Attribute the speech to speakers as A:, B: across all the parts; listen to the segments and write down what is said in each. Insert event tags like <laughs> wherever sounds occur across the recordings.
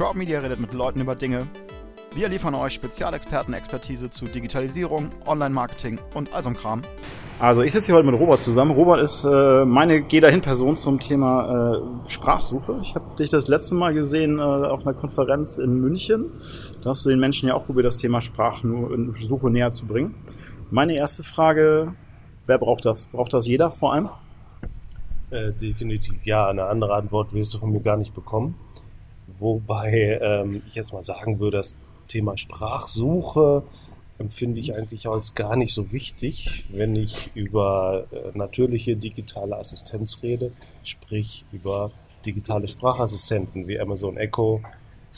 A: Crowd Media redet mit Leuten über Dinge. Wir liefern euch Spezialexperten-Expertise zu Digitalisierung, Online-Marketing und all so Kram.
B: Also ich sitze hier heute mit Robert zusammen. Robert ist äh, meine Geh dahin Person zum Thema äh, Sprachsuche. Ich habe dich das letzte Mal gesehen äh, auf einer Konferenz in München. Da hast du den Menschen ja auch probiert, das Thema Sprachsuche näher zu bringen. Meine erste Frage, wer braucht das? Braucht das jeder vor allem?
C: Äh, definitiv ja. Eine andere Antwort wirst du von mir gar nicht bekommen. Wobei ähm, ich jetzt mal sagen würde, das Thema Sprachsuche empfinde ich eigentlich als gar nicht so wichtig, wenn ich über äh, natürliche digitale Assistenz rede, sprich über digitale Sprachassistenten wie Amazon Echo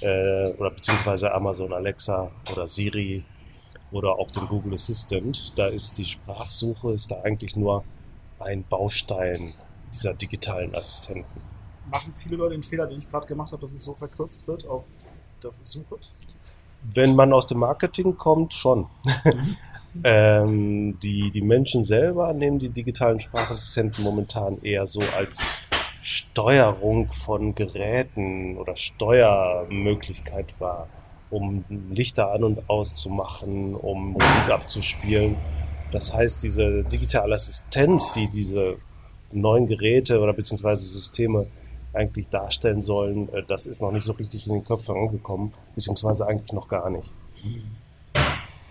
C: äh, oder beziehungsweise Amazon Alexa oder Siri oder auch den Google Assistant. Da ist die Sprachsuche ist da eigentlich nur ein Baustein dieser digitalen Assistenten.
B: Machen viele Leute den Fehler, den ich gerade gemacht habe, dass es so verkürzt wird auf das ist Suche?
C: Wenn man aus dem Marketing kommt, schon. Mhm. <laughs> ähm, die, die Menschen selber nehmen die digitalen Sprachassistenten momentan eher so als Steuerung von Geräten oder Steuermöglichkeit wahr, um Lichter an und aus zu machen, um Musik abzuspielen. Das heißt, diese digitale Assistenz, die diese neuen Geräte oder beziehungsweise Systeme eigentlich darstellen sollen, äh, das ist noch nicht so richtig in den Köpfen angekommen, beziehungsweise eigentlich noch gar nicht.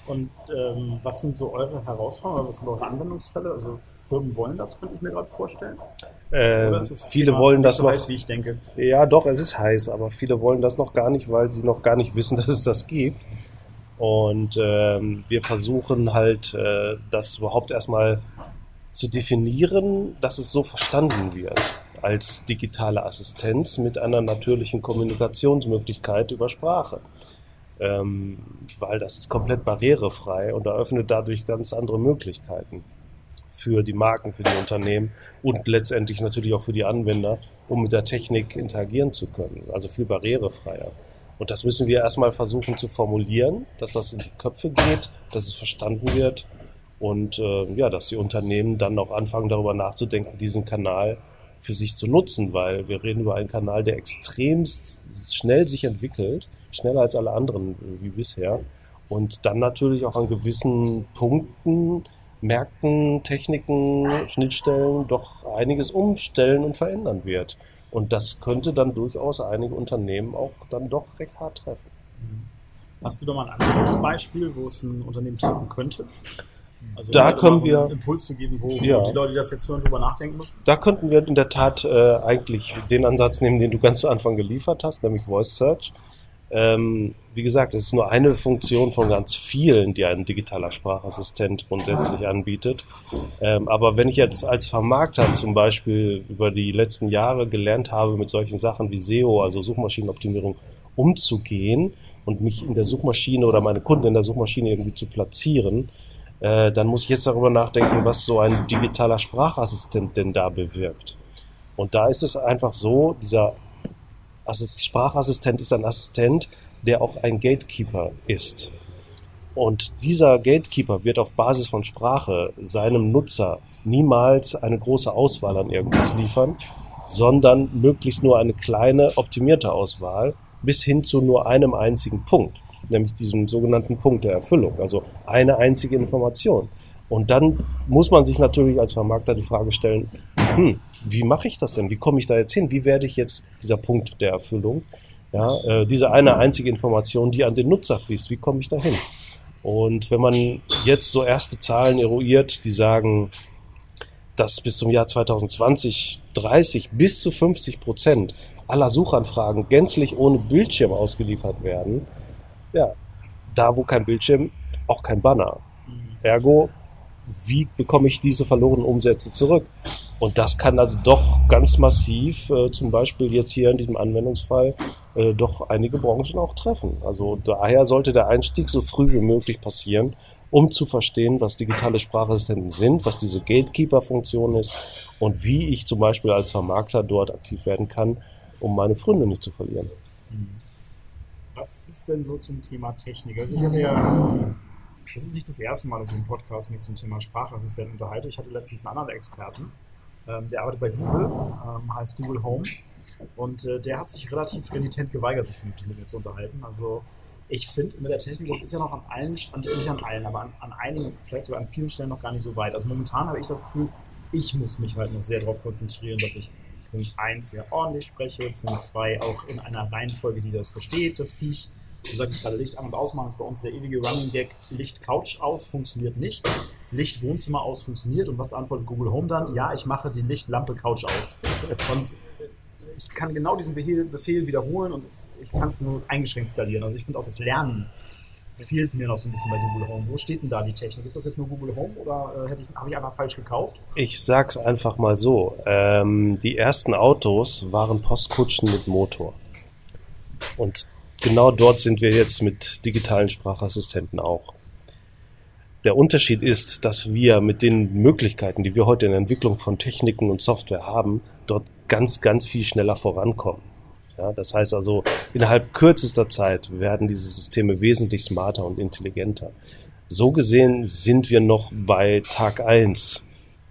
B: Und ähm, was sind so eure Herausforderungen, was sind eure Anwendungsfälle? Also Firmen wollen das, könnte ich mir gerade vorstellen.
C: Äh, viele wollen das
B: so
C: noch.
B: Heiß, wie ich denke.
C: Ja, doch, es ist heiß, aber viele wollen das noch gar nicht, weil sie noch gar nicht <laughs> wissen, dass es das gibt. Und ähm, wir versuchen halt, äh, das überhaupt erstmal zu definieren, dass es so verstanden wird als digitale Assistenz mit einer natürlichen Kommunikationsmöglichkeit über Sprache. Ähm, weil das ist komplett barrierefrei und eröffnet dadurch ganz andere Möglichkeiten für die Marken, für die Unternehmen und letztendlich natürlich auch für die Anwender, um mit der Technik interagieren zu können. Also viel barrierefreier. Und das müssen wir erstmal versuchen zu formulieren, dass das in die Köpfe geht, dass es verstanden wird und äh, ja, dass die Unternehmen dann auch anfangen darüber nachzudenken, diesen Kanal für sich zu nutzen, weil wir reden über einen Kanal, der extremst schnell sich entwickelt, schneller als alle anderen wie bisher und dann natürlich auch an gewissen Punkten, Märkten, Techniken, Schnittstellen doch einiges umstellen und verändern wird. Und das könnte dann durchaus einige Unternehmen auch dann doch recht hart treffen.
B: Hast du da mal ein anderes Beispiel, wo es ein Unternehmen treffen könnte?
C: Also da können so wir
B: Impuls zu geben, wo, ja. die Leute, die das jetzt hören, drüber nachdenken müssen.
C: Da könnten wir in der Tat äh, eigentlich den Ansatz nehmen, den du ganz zu Anfang geliefert hast, nämlich Voice Search. Ähm, wie gesagt, es ist nur eine Funktion von ganz vielen, die ein digitaler Sprachassistent grundsätzlich anbietet. Ähm, aber wenn ich jetzt als Vermarkter zum Beispiel über die letzten Jahre gelernt habe, mit solchen Sachen wie SEO, also Suchmaschinenoptimierung, umzugehen und mich in der Suchmaschine oder meine Kunden in der Suchmaschine irgendwie zu platzieren, äh, dann muss ich jetzt darüber nachdenken, was so ein digitaler Sprachassistent denn da bewirkt. Und da ist es einfach so, dieser Assist Sprachassistent ist ein Assistent, der auch ein Gatekeeper ist. Und dieser Gatekeeper wird auf Basis von Sprache seinem Nutzer niemals eine große Auswahl an irgendwas liefern, sondern möglichst nur eine kleine optimierte Auswahl bis hin zu nur einem einzigen Punkt nämlich diesem sogenannten Punkt der Erfüllung, also eine einzige Information. Und dann muss man sich natürlich als Vermarkter die Frage stellen, hm, wie mache ich das denn? Wie komme ich da jetzt hin? Wie werde ich jetzt dieser Punkt der Erfüllung? Ja, äh, diese eine einzige Information, die an den Nutzer fließt, wie komme ich da hin? Und wenn man jetzt so erste Zahlen eruiert, die sagen, dass bis zum Jahr 2020 30 bis zu 50 Prozent aller Suchanfragen gänzlich ohne Bildschirm ausgeliefert werden, ja, da wo kein Bildschirm, auch kein Banner. Ergo, wie bekomme ich diese verlorenen Umsätze zurück? Und das kann also doch ganz massiv, äh, zum Beispiel jetzt hier in diesem Anwendungsfall, äh, doch einige Branchen auch treffen. Also daher sollte der Einstieg so früh wie möglich passieren, um zu verstehen, was digitale Sprachassistenten sind, was diese Gatekeeper-Funktion ist und wie ich zum Beispiel als Vermarkter dort aktiv werden kann, um meine Freunde nicht zu verlieren. Mhm.
B: Was ist denn so zum Thema Technik? Also ich hatte ja, das ist nicht das erste Mal, dass ich im Podcast mich zum Thema Sprachassistent unterhalte. Ich hatte letztens einen anderen Experten, ähm, der arbeitet bei Google, ähm, heißt Google Home. Und äh, der hat sich relativ renitent geweigert, sich vernünftig mit mir zu unterhalten. Also ich finde mit der Technik, das ist ja noch an allen, nicht an allen, aber an, an einigen, vielleicht sogar an vielen Stellen noch gar nicht so weit. Also momentan habe ich das Gefühl, ich muss mich halt noch sehr darauf konzentrieren, dass ich Punkt 1 sehr ordentlich spreche, Punkt 2 auch in einer Reihenfolge, die das versteht, das Viech. Du sagst gerade Licht an- und ausmachen, ist bei uns der ewige Running Gag. Licht Couch aus funktioniert nicht. Licht Wohnzimmer aus funktioniert. Und was antwortet Google Home dann? Ja, ich mache die Lichtlampe Couch aus. Und ich kann genau diesen Befehl, wiederholen und ich kann es nur eingeschränkt skalieren. Also ich finde auch das Lernen fehlt mir noch so ein bisschen bei Google Home. Wo steht denn da die Technik? Ist das jetzt nur Google Home oder äh, habe ich einfach falsch gekauft?
C: Ich sag's einfach mal so. Ähm, die ersten Autos waren Postkutschen mit Motor. Und genau dort sind wir jetzt mit digitalen Sprachassistenten auch. Der Unterschied ist, dass wir mit den Möglichkeiten, die wir heute in der Entwicklung von Techniken und Software haben, dort ganz, ganz viel schneller vorankommen. Ja, das heißt also, innerhalb kürzester Zeit werden diese Systeme wesentlich smarter und intelligenter. So gesehen sind wir noch bei Tag eins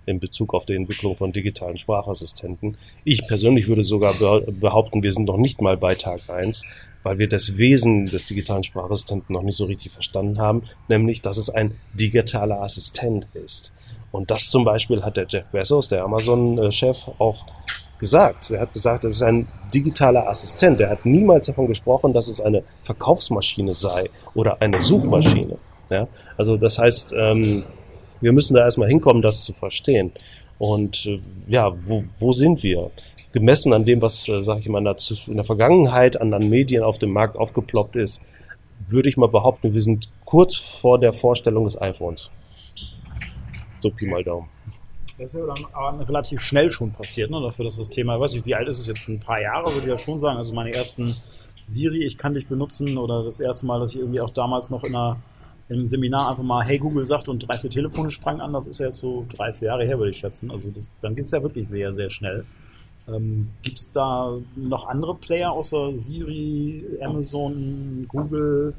C: in Bezug auf die Entwicklung von digitalen Sprachassistenten. Ich persönlich würde sogar behaupten, wir sind noch nicht mal bei Tag eins, weil wir das Wesen des digitalen Sprachassistenten noch nicht so richtig verstanden haben, nämlich, dass es ein digitaler Assistent ist. Und das zum Beispiel hat der Jeff Bezos, der Amazon-Chef, auch gesagt. Er hat gesagt, das ist ein digitaler Assistent. Er hat niemals davon gesprochen, dass es eine Verkaufsmaschine sei oder eine Suchmaschine. Ja? Also das heißt, ähm, wir müssen da erstmal hinkommen, das zu verstehen. Und äh, ja, wo, wo sind wir? Gemessen an dem, was, äh, sage ich mal, in der, in der Vergangenheit an, an Medien auf dem Markt aufgeploppt ist, würde ich mal behaupten, wir sind kurz vor der Vorstellung des iPhones. So Pi mal Daumen.
B: Das ist ja aber relativ schnell schon passiert, ne? Dafür, dass das Thema, weiß ich, wie alt ist es jetzt? Ein paar Jahre, würde ich ja schon sagen. Also meine ersten Siri, ich kann dich benutzen, oder das erste Mal, dass ich irgendwie auch damals noch in, einer, in einem Seminar einfach mal Hey Google sagt und drei, vier Telefone sprangen an, das ist ja jetzt so drei, vier Jahre her, würde ich schätzen. Also das, dann geht es ja wirklich sehr, sehr schnell. Ähm, Gibt es da noch andere Player außer Siri, Amazon, Google?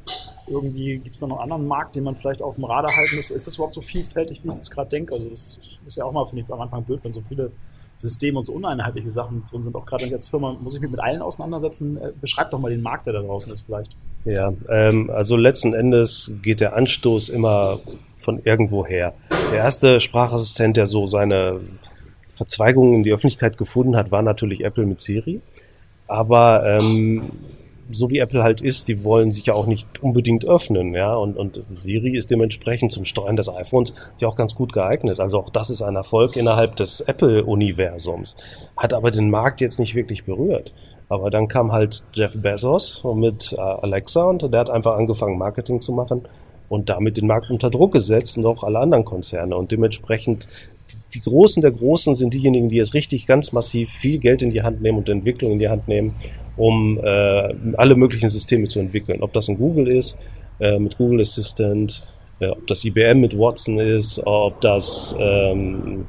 B: Irgendwie gibt es da noch einen anderen Markt, den man vielleicht auf dem Radar halten müsste? Ist das überhaupt so vielfältig, wie ich das gerade denke? Also das ist ja auch mal, finde ich, am Anfang blöd, wenn so viele Systeme und so uneinheitliche Sachen drin sind. Auch gerade als Firma muss ich mich mit allen auseinandersetzen. Äh, beschreib doch mal den Markt, der da draußen ist vielleicht.
C: Ja, ähm, also letzten Endes geht der Anstoß immer von irgendwo her. Der erste Sprachassistent, der so seine Verzweigungen in die Öffentlichkeit gefunden hat, war natürlich Apple mit Siri. Aber ähm, so wie Apple halt ist, die wollen sich ja auch nicht unbedingt öffnen, ja. Und, und Siri ist dementsprechend zum Steuern des iPhones ja auch ganz gut geeignet. Also auch das ist ein Erfolg innerhalb des Apple-Universums. Hat aber den Markt jetzt nicht wirklich berührt. Aber dann kam halt Jeff Bezos mit äh, Alexa und der hat einfach angefangen, Marketing zu machen und damit den Markt unter Druck gesetzt und auch alle anderen Konzerne. Und dementsprechend die Großen der Großen sind diejenigen, die jetzt richtig ganz massiv viel Geld in die Hand nehmen und Entwicklung in die Hand nehmen, um äh, alle möglichen Systeme zu entwickeln. Ob das ein Google ist, äh, mit Google Assistant, äh, ob das IBM mit Watson ist, ob das ähm,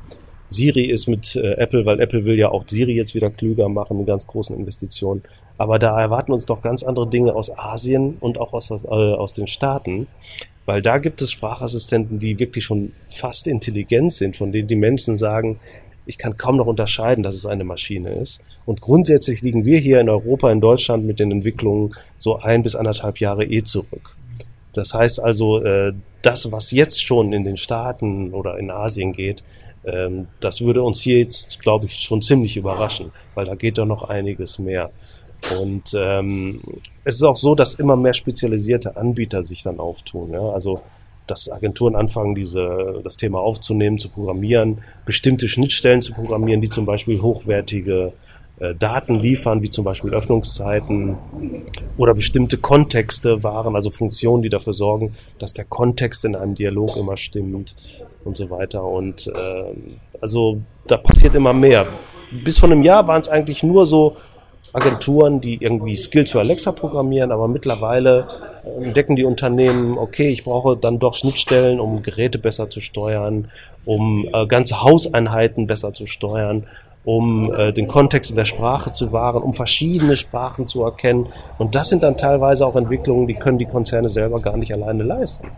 C: Siri ist mit äh, Apple, weil Apple will ja auch Siri jetzt wieder klüger machen mit ganz großen Investitionen. Aber da erwarten uns doch ganz andere Dinge aus Asien und auch aus, aus, äh, aus den Staaten. Weil da gibt es Sprachassistenten, die wirklich schon fast intelligent sind, von denen die Menschen sagen, ich kann kaum noch unterscheiden, dass es eine Maschine ist. Und grundsätzlich liegen wir hier in Europa, in Deutschland mit den Entwicklungen so ein bis anderthalb Jahre eh zurück. Das heißt also, äh, das, was jetzt schon in den Staaten oder in Asien geht, ähm, das würde uns hier jetzt, glaube ich, schon ziemlich überraschen, weil da geht doch noch einiges mehr. Und ähm, es ist auch so, dass immer mehr spezialisierte Anbieter sich dann auftun. Ja? Also dass Agenturen anfangen, diese, das Thema aufzunehmen, zu programmieren, bestimmte Schnittstellen zu programmieren, die zum Beispiel hochwertige äh, Daten liefern, wie zum Beispiel Öffnungszeiten oder bestimmte Kontexte waren, also Funktionen, die dafür sorgen, dass der Kontext in einem Dialog immer stimmt und so weiter. Und äh, also da passiert immer mehr. Bis vor einem Jahr waren es eigentlich nur so Agenturen, die irgendwie Skills für Alexa programmieren, aber mittlerweile äh, entdecken die Unternehmen, okay, ich brauche dann doch Schnittstellen, um Geräte besser zu steuern, um äh, ganze Hauseinheiten besser zu steuern, um äh, den Kontext der Sprache zu wahren, um verschiedene Sprachen zu erkennen. Und das sind dann teilweise auch Entwicklungen, die können die Konzerne selber gar nicht alleine leisten.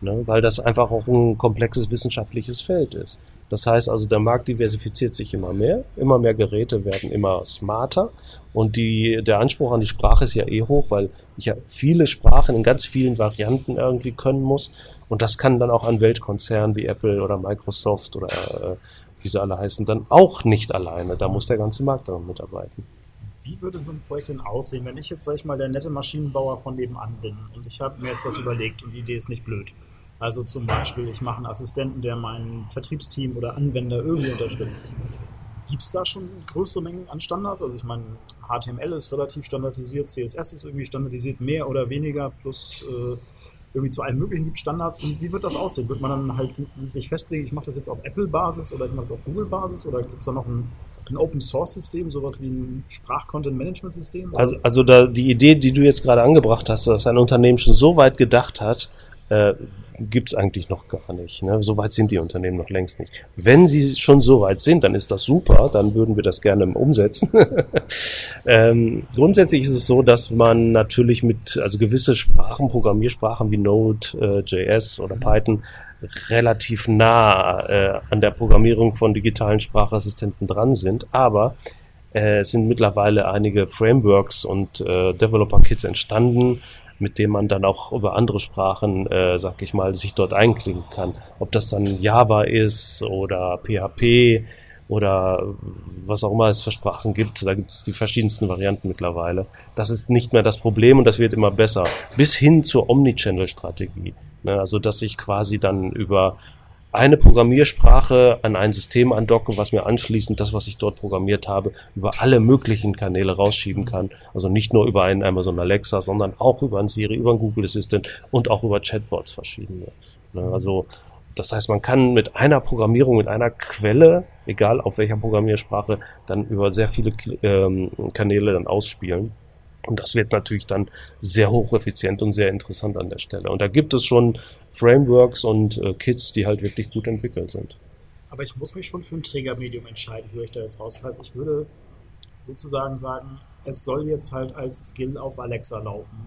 C: Ne? Weil das einfach auch ein komplexes wissenschaftliches Feld ist. Das heißt also, der Markt diversifiziert sich immer mehr, immer mehr Geräte werden immer smarter und die, der Anspruch an die Sprache ist ja eh hoch, weil ich ja viele Sprachen in ganz vielen Varianten irgendwie können muss und das kann dann auch an Weltkonzernen wie Apple oder Microsoft oder äh, wie sie alle heißen, dann auch nicht alleine. Da muss der ganze Markt daran mitarbeiten.
B: Wie würde so ein Projekt denn aussehen, wenn ich jetzt, sag ich mal, der nette Maschinenbauer von nebenan bin und ich habe mir jetzt was überlegt und die Idee ist nicht blöd. Also zum Beispiel, ich mache einen Assistenten, der mein Vertriebsteam oder Anwender irgendwie unterstützt. Gibt es da schon größere Mengen an Standards? Also ich meine, HTML ist relativ standardisiert, CSS ist irgendwie standardisiert, mehr oder weniger, plus äh, irgendwie zu allen möglichen gibt Standards. Und wie wird das aussehen? Wird man dann halt sich festlegen, ich mache das jetzt auf Apple-Basis oder ich mache das auf Google-Basis oder gibt es da noch ein, ein Open-Source-System, sowas wie ein Sprach-Content-Management-System?
C: Also, also da, die Idee, die du jetzt gerade angebracht hast, dass ein Unternehmen schon so weit gedacht hat, äh, gibt's eigentlich noch gar nicht. Ne? So weit sind die Unternehmen noch längst nicht. Wenn sie schon so weit sind, dann ist das super, dann würden wir das gerne umsetzen. <laughs> ähm, grundsätzlich ist es so, dass man natürlich mit, also gewisse Sprachen, Programmiersprachen wie Node, äh, JS oder Python relativ nah äh, an der Programmierung von digitalen Sprachassistenten dran sind, aber äh, es sind mittlerweile einige Frameworks und äh, Developer-Kits entstanden, mit dem man dann auch über andere Sprachen, äh, sag ich mal, sich dort einklinken kann. Ob das dann Java ist oder PHP oder was auch immer es für Sprachen gibt. Da gibt es die verschiedensten Varianten mittlerweile. Das ist nicht mehr das Problem und das wird immer besser. Bis hin zur Omnichannel-Strategie. Ne? Also, dass ich quasi dann über eine Programmiersprache an ein System andocke, was mir anschließend das, was ich dort programmiert habe, über alle möglichen Kanäle rausschieben kann. Also nicht nur über einen Amazon Alexa, sondern auch über ein Siri, über ein Google Assistant und auch über Chatbots verschiedene. Ne, also das heißt, man kann mit einer Programmierung, mit einer Quelle, egal auf welcher Programmiersprache, dann über sehr viele ähm, Kanäle dann ausspielen. Und das wird natürlich dann sehr hocheffizient und sehr interessant an der Stelle. Und da gibt es schon Frameworks und äh, Kits, die halt wirklich gut entwickelt sind.
B: Aber ich muss mich schon für ein Trägermedium entscheiden, höre ich da jetzt raus. Das heißt, ich würde sozusagen sagen, es soll jetzt halt als Skill auf Alexa laufen.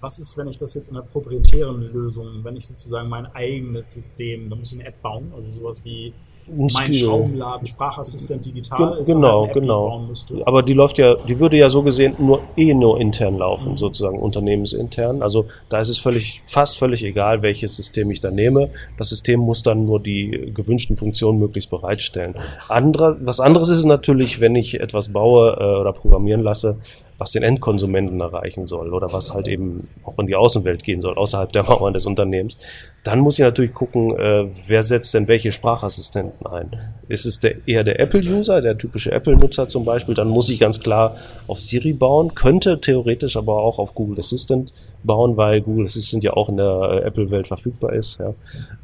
B: Was ist, wenn ich das jetzt in einer proprietären Lösung, wenn ich sozusagen mein eigenes System, da muss ich eine App bauen, also sowas wie mein Skill. Schraubenladen, Sprachassistent digital
C: ist genau, App, genau. Aber die läuft ja, die würde ja so gesehen nur eh nur intern laufen, mhm. sozusagen unternehmensintern. Also da ist es völlig, fast völlig egal, welches System ich da nehme. Das System muss dann nur die gewünschten Funktionen möglichst bereitstellen. Andere, was anderes ist natürlich, wenn ich etwas baue äh, oder programmieren lasse, was den Endkonsumenten erreichen soll oder was halt eben auch in die Außenwelt gehen soll, außerhalb der <laughs> Mauern des Unternehmens, dann muss ich natürlich gucken, äh, wer setzt denn welche Sprachassistenten ein. Ist es der, eher der Apple-User, der typische Apple-Nutzer zum Beispiel, dann muss ich ganz klar auf Siri bauen, könnte theoretisch aber auch auf Google Assistant bauen, weil Google Assistant ja auch in der äh, Apple-Welt verfügbar ist. Ja.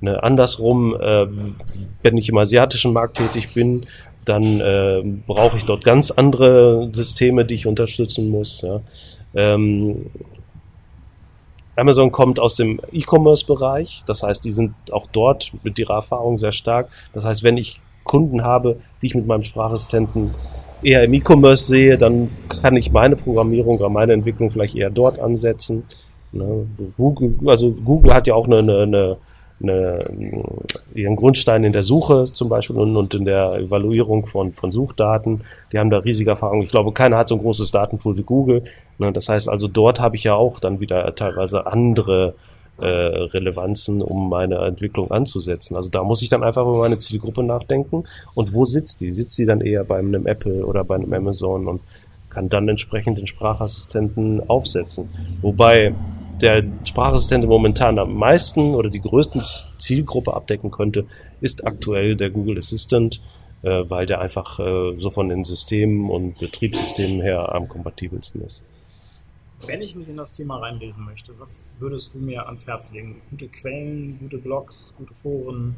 C: Ne, andersrum, äh, wenn ich im asiatischen Markt tätig bin, dann äh, brauche ich dort ganz andere Systeme, die ich unterstützen muss. Ja. Ähm, Amazon kommt aus dem E-Commerce-Bereich, das heißt, die sind auch dort mit ihrer Erfahrung sehr stark. Das heißt, wenn ich Kunden habe, die ich mit meinem Sprachassistenten eher im E-Commerce sehe, dann kann ich meine Programmierung oder meine Entwicklung vielleicht eher dort ansetzen. Ne? Google, also Google hat ja auch eine, eine, eine ihren Grundstein in der Suche zum Beispiel und, und in der Evaluierung von, von Suchdaten. Die haben da riesige Erfahrungen. Ich glaube, keiner hat so ein großes Datenpool wie Google. Ne, das heißt also, dort habe ich ja auch dann wieder teilweise andere äh, Relevanzen, um meine Entwicklung anzusetzen. Also da muss ich dann einfach über meine Zielgruppe nachdenken. Und wo sitzt die? Sitzt die dann eher bei einem Apple oder bei einem Amazon und kann dann entsprechend den Sprachassistenten aufsetzen. Wobei der Sprachassistent momentan am meisten oder die größte Zielgruppe abdecken könnte, ist aktuell der Google Assistant, äh, weil der einfach äh, so von den Systemen und Betriebssystemen her am kompatibelsten ist.
B: Wenn ich mich in das Thema reinlesen möchte, was würdest du mir ans Herz legen? Gute Quellen, gute Blogs, gute Foren?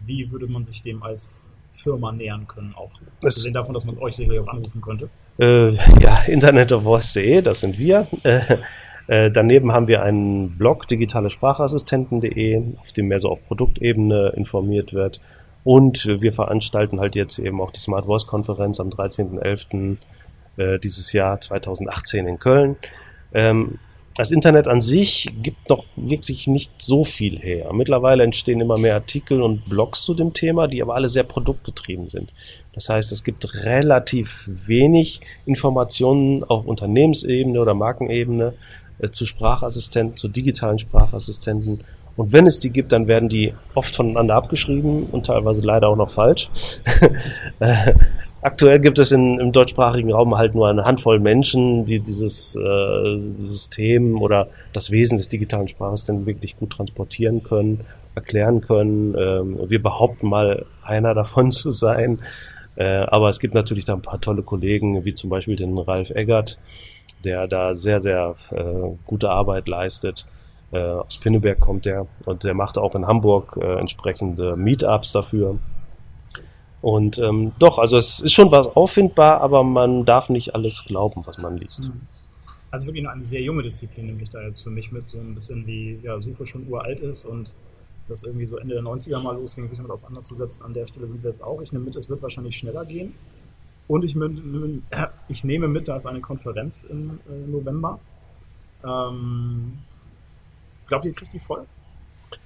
B: Wie würde man sich dem als Firma nähern können? Auch abgesehen davon, dass man euch sicherlich auch anrufen könnte.
C: Äh, ja, internetofvoice.de, das sind wir. Äh, äh, daneben haben wir einen Blog digitalesprachassistenten.de, auf dem mehr so auf Produktebene informiert wird. Und wir veranstalten halt jetzt eben auch die Smart Voice Konferenz am 13.11. Äh, dieses Jahr 2018 in Köln. Ähm, das Internet an sich gibt noch wirklich nicht so viel her. Mittlerweile entstehen immer mehr Artikel und Blogs zu dem Thema, die aber alle sehr produktgetrieben sind. Das heißt, es gibt relativ wenig Informationen auf Unternehmensebene oder Markenebene äh, zu Sprachassistenten, zu digitalen Sprachassistenten. Und wenn es die gibt, dann werden die oft voneinander abgeschrieben und teilweise leider auch noch falsch. <laughs> Äh, Aktuell gibt es in, im deutschsprachigen Raum halt nur eine Handvoll Menschen, die dieses äh, System oder das Wesen des digitalen Spraches dann wirklich gut transportieren können, erklären können. Ähm, wir behaupten mal, einer <laughs> davon zu sein. Äh, aber es gibt natürlich da ein paar tolle Kollegen, wie zum Beispiel den Ralf Eggert, der da sehr, sehr äh, gute Arbeit leistet. Äh, aus Pinneberg kommt der und der macht auch in Hamburg äh, entsprechende Meetups dafür. Und ähm, doch, also es ist schon was auffindbar, aber man darf nicht alles glauben, was man liest. Mhm.
A: Also wirklich nur eine sehr junge Disziplin, nehme ich da jetzt für mich mit, so ein bisschen wie ja, Suche schon uralt ist und das irgendwie so Ende der 90er mal losging, sich damit auseinanderzusetzen. An der Stelle sind wir jetzt auch. Ich nehme mit, es wird wahrscheinlich schneller gehen. Und ich, äh, ich nehme mit, da ist eine Konferenz im äh, November. Ähm, glaubt ihr, kriegt die voll?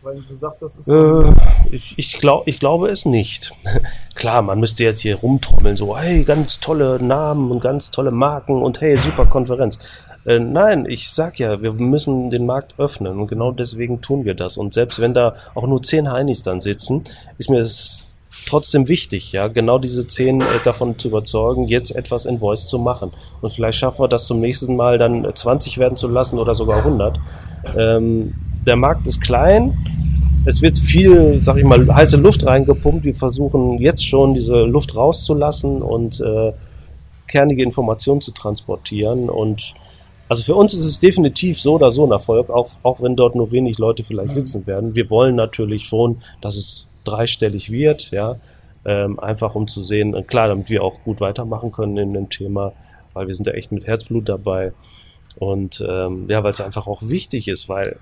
C: Weil du sagst, das ist. Äh, ich, glaub, ich glaube es nicht. <laughs> Klar, man müsste jetzt hier rumtrommeln, so, hey, ganz tolle Namen und ganz tolle Marken und hey, super Konferenz. Äh, nein, ich sag ja, wir müssen den Markt öffnen und genau deswegen tun wir das. Und selbst wenn da auch nur zehn Heinis dann sitzen, ist mir es trotzdem wichtig, ja, genau diese zehn äh, davon zu überzeugen, jetzt etwas in Voice zu machen. Und vielleicht schaffen wir das zum nächsten Mal dann 20 werden zu lassen oder sogar 100. Ähm, der Markt ist klein. Es wird viel, sag ich mal, heiße Luft reingepumpt. Wir versuchen jetzt schon diese Luft rauszulassen und äh, kernige Informationen zu transportieren. Und also für uns ist es definitiv so oder so ein Erfolg, auch, auch wenn dort nur wenig Leute vielleicht mhm. sitzen werden. Wir wollen natürlich schon, dass es dreistellig wird, ja, ähm, einfach um zu sehen, klar, damit wir auch gut weitermachen können in dem Thema, weil wir sind da echt mit Herzblut dabei. Und ähm, ja, weil es einfach auch wichtig ist, weil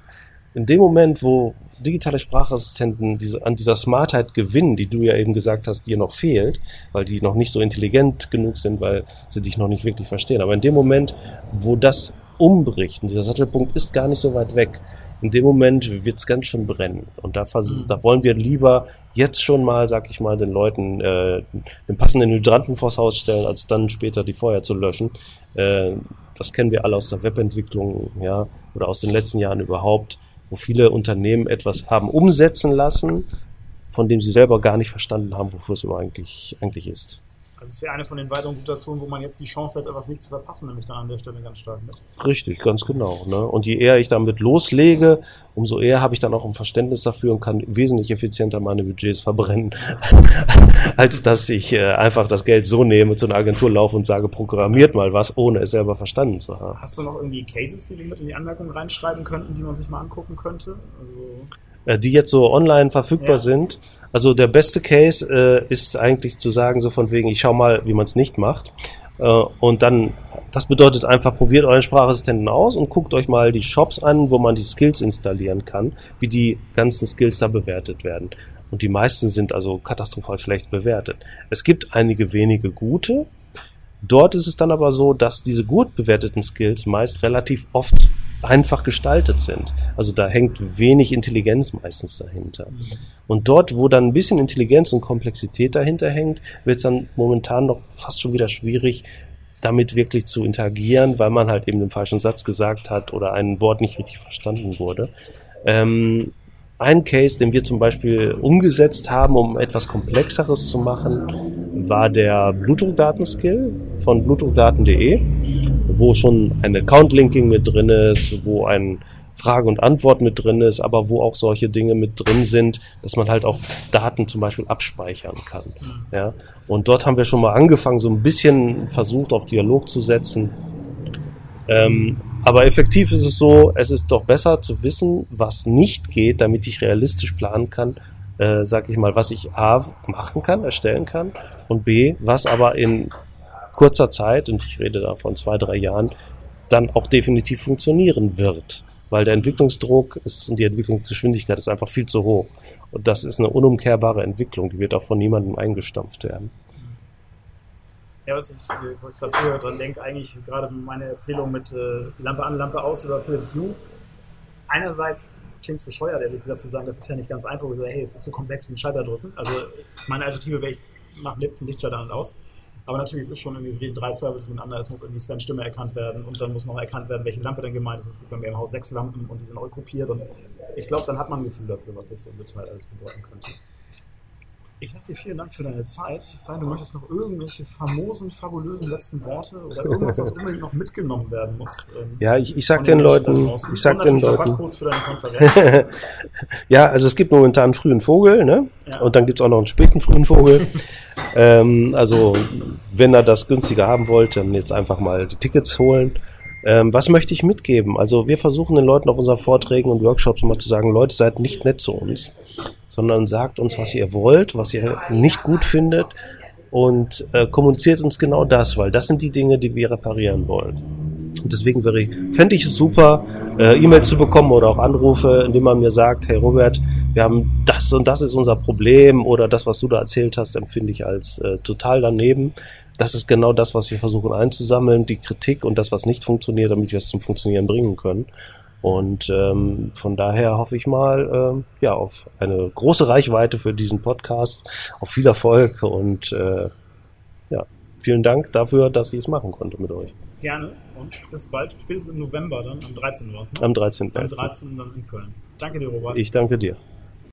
C: in dem Moment, wo digitale Sprachassistenten diese, an dieser Smartheit gewinnen, die du ja eben gesagt hast, dir noch fehlt, weil die noch nicht so intelligent genug sind, weil sie dich noch nicht wirklich verstehen. Aber in dem Moment, wo das umbricht, und dieser Sattelpunkt ist gar nicht so weit weg, in dem Moment wird es ganz schön brennen. Und da, mhm. da wollen wir lieber jetzt schon mal, sag ich mal, den Leuten äh, den passenden Hydranten vors Haus stellen, als dann später die Feuer zu löschen. Äh, das kennen wir alle aus der Webentwicklung, ja, oder aus den letzten Jahren überhaupt wo viele Unternehmen etwas haben umsetzen lassen, von dem sie selber gar nicht verstanden haben, wofür es eigentlich, eigentlich ist.
A: Also es wäre eine von den weiteren Situationen, wo man jetzt die Chance hat, etwas nicht zu verpassen, nämlich dann an der Stelle ganz stark mit.
C: Richtig, ganz genau. Ne? Und je eher ich damit loslege, umso eher habe ich dann auch ein Verständnis dafür und kann wesentlich effizienter meine Budgets verbrennen, <laughs> als dass ich äh, einfach das Geld so nehme, zu einer Agentur laufe und sage, programmiert mal was, ohne es selber verstanden zu haben.
A: Hast du noch irgendwie Cases, die wir mit in die Anmerkung reinschreiben könnten, die man sich mal angucken könnte?
C: Also äh, die jetzt so online verfügbar ja. sind. Also der beste Case äh, ist eigentlich zu sagen, so von wegen, ich schau mal, wie man es nicht macht. Äh, und dann, das bedeutet einfach, probiert euren Sprachassistenten aus und guckt euch mal die Shops an, wo man die Skills installieren kann, wie die ganzen Skills da bewertet werden. Und die meisten sind also katastrophal schlecht bewertet. Es gibt einige wenige gute. Dort ist es dann aber so, dass diese gut bewerteten Skills meist relativ oft einfach gestaltet sind. Also da hängt wenig Intelligenz meistens dahinter. Und dort, wo dann ein bisschen Intelligenz und Komplexität dahinter hängt, wird es dann momentan noch fast schon wieder schwierig, damit wirklich zu interagieren, weil man halt eben den falschen Satz gesagt hat oder ein Wort nicht richtig verstanden wurde. Ähm, ein Case, den wir zum Beispiel umgesetzt haben, um etwas Komplexeres zu machen, war der Blutdruckdatenskill von blutdruckdaten.de, wo schon ein Account-Linking mit drin ist, wo ein Frage und Antwort mit drin ist, aber wo auch solche Dinge mit drin sind, dass man halt auch Daten zum Beispiel abspeichern kann. Ja? Und dort haben wir schon mal angefangen, so ein bisschen versucht, auf Dialog zu setzen. Ähm, aber effektiv ist es so, es ist doch besser zu wissen, was nicht geht, damit ich realistisch planen kann, äh, sag ich mal, was ich A machen kann, erstellen kann und B, was aber in kurzer Zeit, und ich rede da von zwei, drei Jahren, dann auch definitiv funktionieren wird. Weil der Entwicklungsdruck ist und die Entwicklungsgeschwindigkeit ist einfach viel zu hoch. Und das ist eine unumkehrbare Entwicklung, die wird auch von niemandem eingestampft werden.
B: Ja, was ich, ich gerade zuhöre, dran denke, eigentlich gerade meine Erzählung mit äh, Lampe an, Lampe aus über Philips Hue. Einerseits klingt es bescheuert, ehrlich gesagt, zu sagen, das ist ja nicht ganz einfach. Ich sage, hey, es ist so komplex wie ein Schalter drücken. Also meine Alternative wäre, ich mache einen Lichtschalter an und aus. Aber natürlich, es ist schon irgendwie, es reden drei Services miteinander, es muss irgendwie Sven Stimme erkannt werden und dann muss noch erkannt werden, welche Lampe denn gemeint ist. Es gibt bei mir im Haus sechs Lampen und die sind neu gruppiert und ich glaube, dann hat man ein Gefühl dafür, was das so im Detail alles bedeuten könnte. Ich sag dir vielen Dank für deine Zeit. Ich sage, du möchtest noch irgendwelche famosen, fabulösen letzten Worte oder irgendwas, was unbedingt noch mitgenommen werden muss.
C: Ähm, ja, ich, ich sag den Leuten, ich sag den Leuten. ja, also es gibt momentan einen frühen Vogel, ne? Ja. Und dann gibt es auch noch einen späten frühen Vogel. <laughs> ähm, also, wenn ihr das günstiger haben wollt, dann jetzt einfach mal die Tickets holen. Ähm, was möchte ich mitgeben? Also wir versuchen den Leuten auf unseren Vorträgen und Workshops immer zu sagen, Leute, seid nicht nett zu uns, sondern sagt uns, was ihr wollt, was ihr nicht gut findet und äh, kommuniziert uns genau das, weil das sind die Dinge, die wir reparieren wollen. Und deswegen wäre ich, fände ich es super, äh, E-Mails zu bekommen oder auch Anrufe, indem man mir sagt, hey Robert, wir haben das und das ist unser Problem oder das, was du da erzählt hast, empfinde ich als äh, total daneben das ist genau das, was wir versuchen einzusammeln, die Kritik und das, was nicht funktioniert, damit wir es zum Funktionieren bringen können. Und ähm, von daher hoffe ich mal ähm, ja auf eine große Reichweite für diesen Podcast, auf viel Erfolg und äh, ja, vielen Dank dafür, dass ich es machen konnte mit euch.
B: Gerne und bis bald, spätestens im November dann, am 13. war es, ne?
C: Am 13.
B: Am 13. dann in Köln. Danke dir, Robert.
C: Ich danke dir.